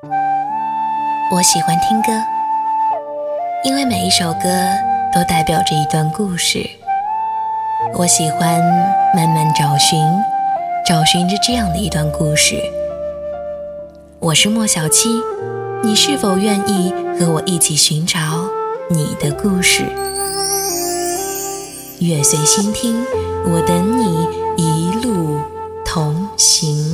我喜欢听歌，因为每一首歌都代表着一段故事。我喜欢慢慢找寻，找寻着这样的一段故事。我是莫小七，你是否愿意和我一起寻找你的故事？月随心听，我等你一路同行。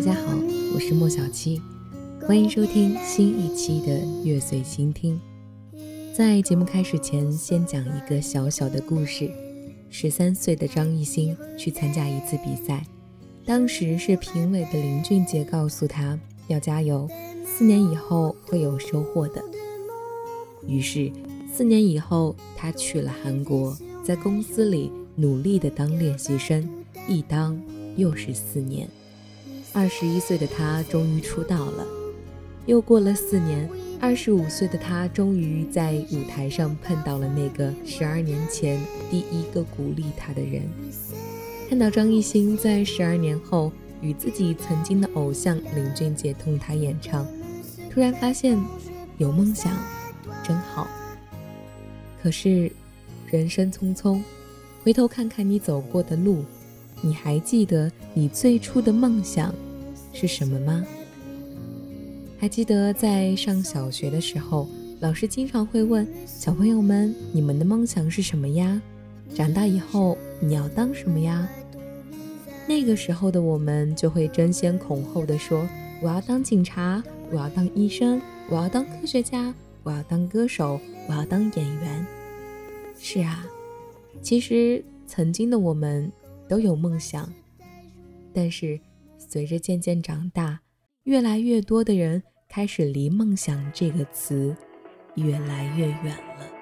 大家好，我是莫小七，欢迎收听新一期的《月随心听》。在节目开始前，先讲一个小小的故事。十三岁的张艺兴去参加一次比赛，当时是评委的林俊杰告诉他要加油，四年以后会有收获的。于是，四年以后，他去了韩国，在公司里努力的当练习生，一当又是四年。二十一岁的他终于出道了，又过了四年，二十五岁的他终于在舞台上碰到了那个十二年前第一个鼓励他的人。看到张艺兴在十二年后与自己曾经的偶像林俊杰同台演唱，突然发现有梦想真好。可是人生匆匆，回头看看你走过的路。你还记得你最初的梦想是什么吗？还记得在上小学的时候，老师经常会问小朋友们：“你们的梦想是什么呀？长大以后你要当什么呀？”那个时候的我们就会争先恐后的说：“我要当警察，我要当医生，我要当科学家，我要当歌手，我要当演员。”是啊，其实曾经的我们。都有梦想，但是随着渐渐长大，越来越多的人开始离“梦想”这个词越来越远了。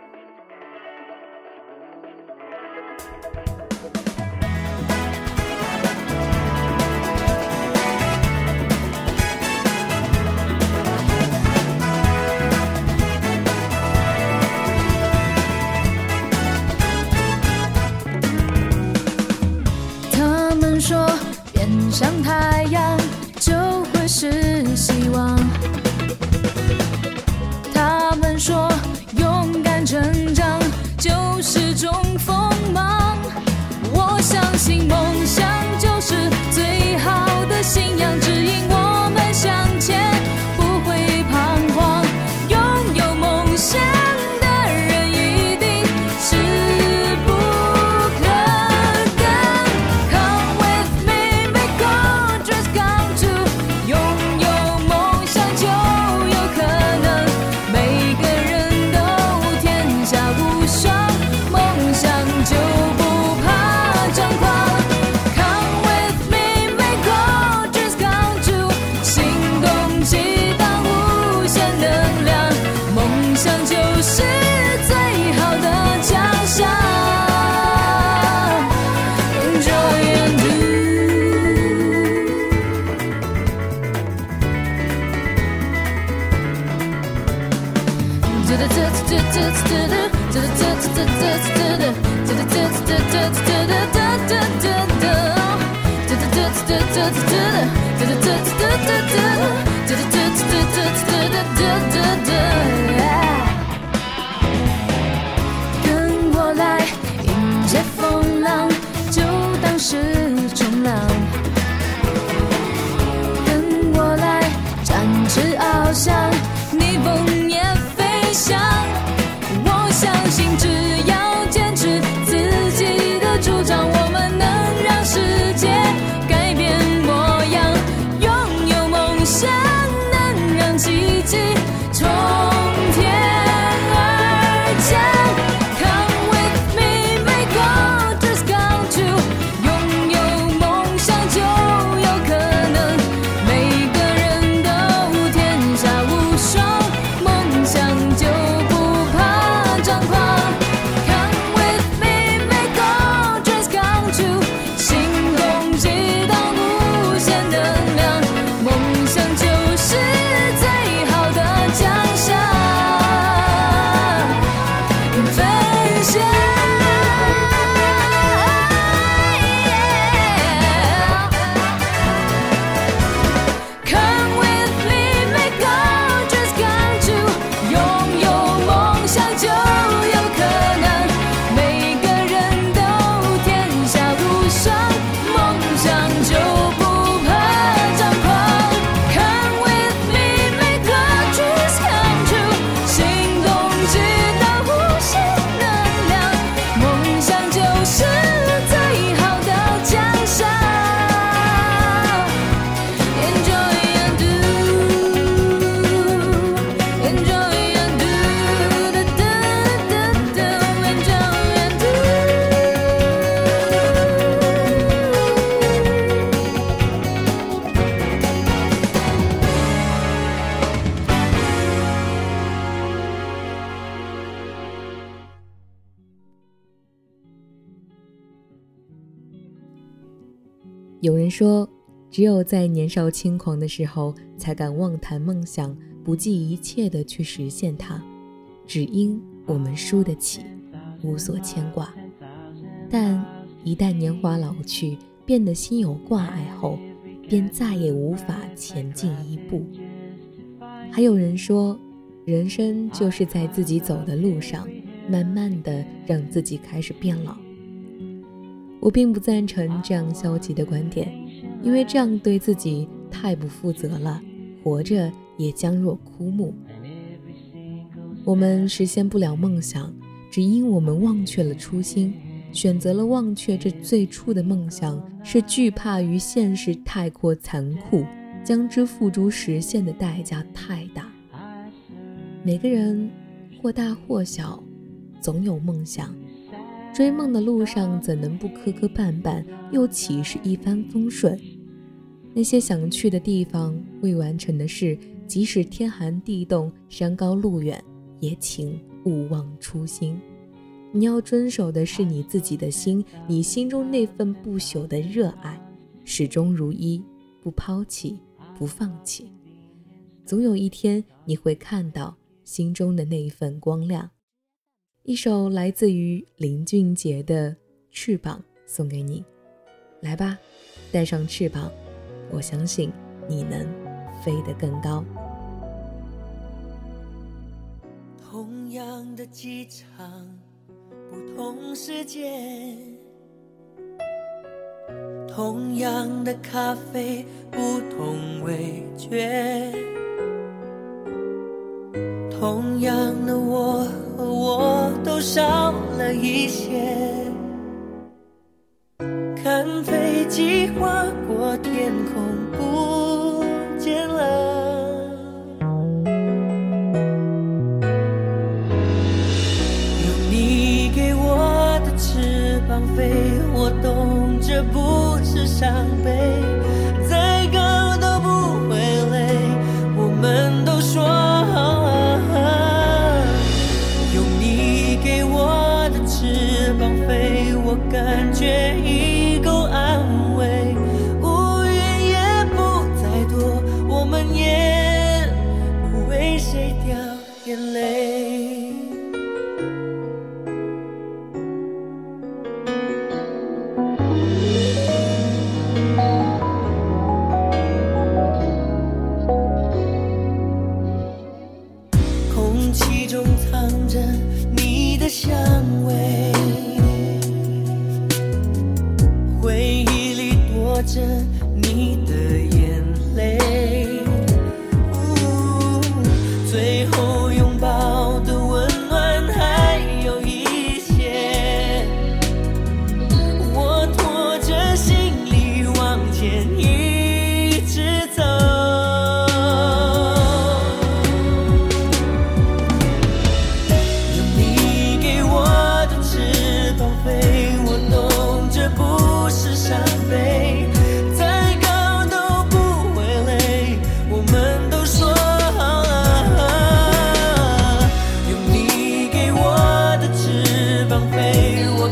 相见是重量。有人说，只有在年少轻狂的时候，才敢妄谈梦想，不计一切的去实现它，只因我们输得起，无所牵挂。但一旦年华老去，变得心有挂碍后，便再也无法前进一步。还有人说，人生就是在自己走的路上，慢慢的让自己开始变老。我并不赞成这样消极的观点，因为这样对自己太不负责了，活着也将若枯木。我们实现不了梦想，只因我们忘却了初心，选择了忘却这最初的梦想，是惧怕于现实太过残酷。将之付诸实现的代价太大。每个人或大或小，总有梦想。追梦的路上怎能不磕磕绊绊，又岂是一帆风顺？那些想去的地方，未完成的事，即使天寒地冻、山高路远，也请勿忘初心。你要遵守的是你自己的心，你心中那份不朽的热爱，始终如一，不抛弃。不放弃，总有一天你会看到心中的那一份光亮。一首来自于林俊杰的《翅膀》送给你，来吧，带上翅膀，我相信你能飞得更高。同样的机场，不同时间。同样的咖啡，不同味觉。同样的我和我少了一些。看飞机划过天空，不见了。用你给我的翅膀飞，我懂这不。是伤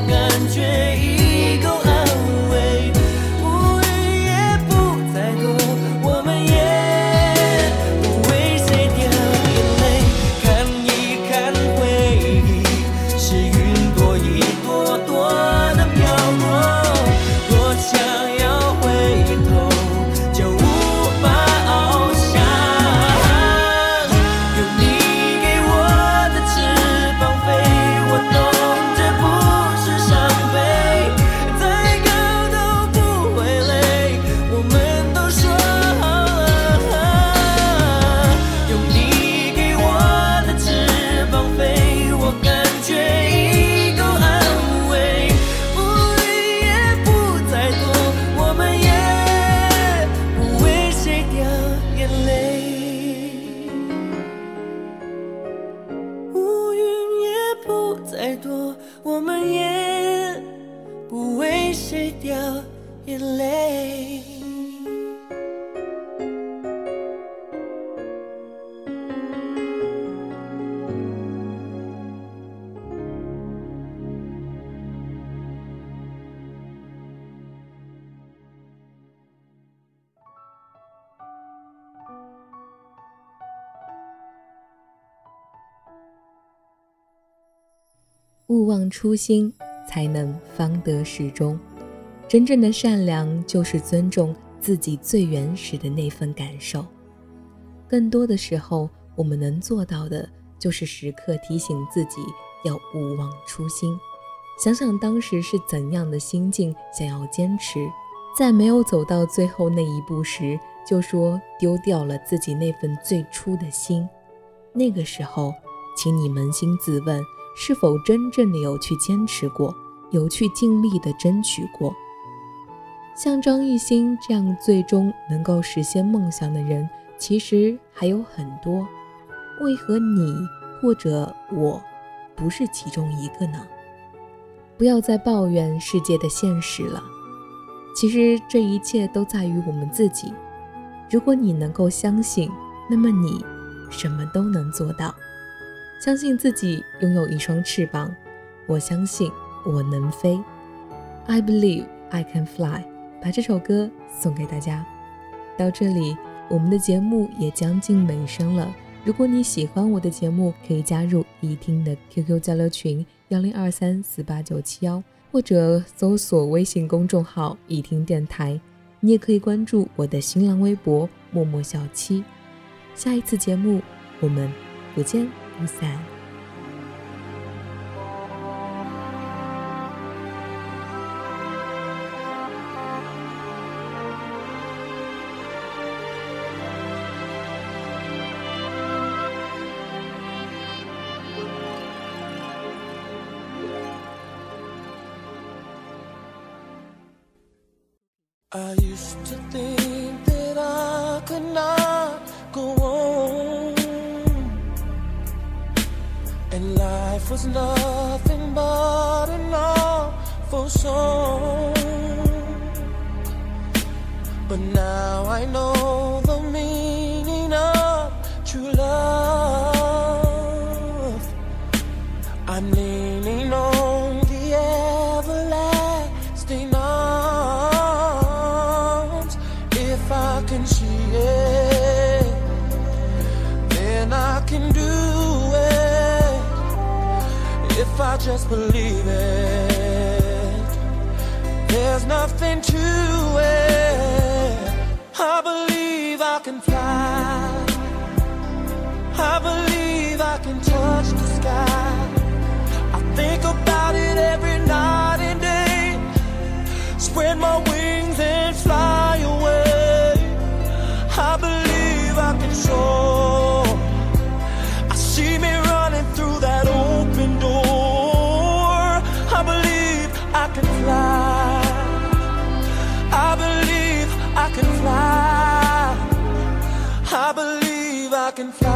Lord, 勿忘初心，才能方得始终。真正的善良，就是尊重自己最原始的那份感受。更多的时候，我们能做到的，就是时刻提醒自己要勿忘初心。想想当时是怎样的心境，想要坚持，在没有走到最后那一步时，就说丢掉了自己那份最初的心。那个时候，请你扪心自问，是否真正的有去坚持过，有去尽力的争取过？像张艺兴这样最终能够实现梦想的人，其实还有很多。为何你或者我不是其中一个呢？不要再抱怨世界的现实了。其实这一切都在于我们自己。如果你能够相信，那么你什么都能做到。相信自己拥有一双翅膀。我相信我能飞。I believe I can fly。把这首歌送给大家。到这里，我们的节目也将近尾声了。如果你喜欢我的节目，可以加入一听的 QQ 交流群幺零二三四八九七幺，或者搜索微信公众号一听电台。你也可以关注我的新浪微博默默小七。下一次节目，我们不见不散。Life was nothing but an awful song. But now I know just believe it, there's nothing to it. I believe I can fly. I believe I can touch I can fly.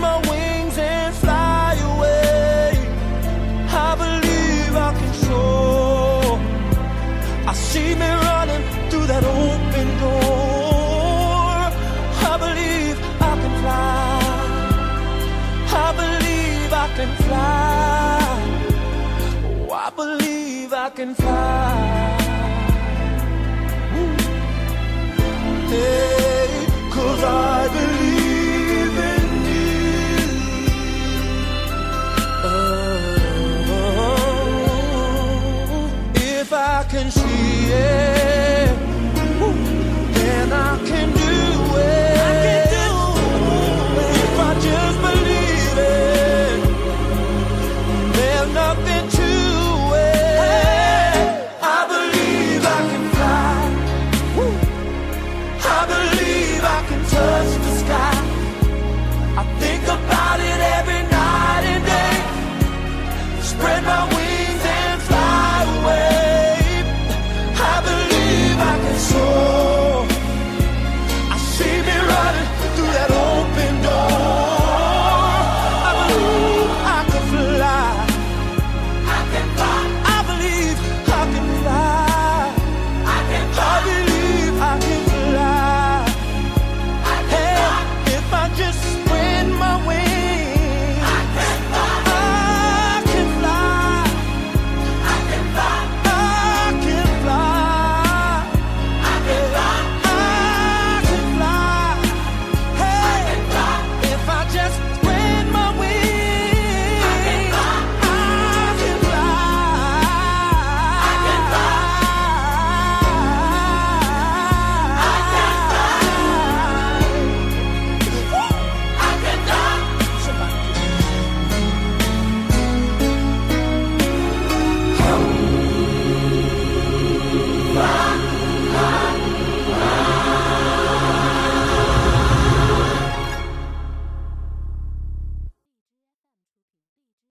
my wings and fly away. I believe I can soar. I see me running through that open door. I believe I can fly. I believe I can fly. Oh, I believe I can fly. Ooh. Hey, cause I believe. can see.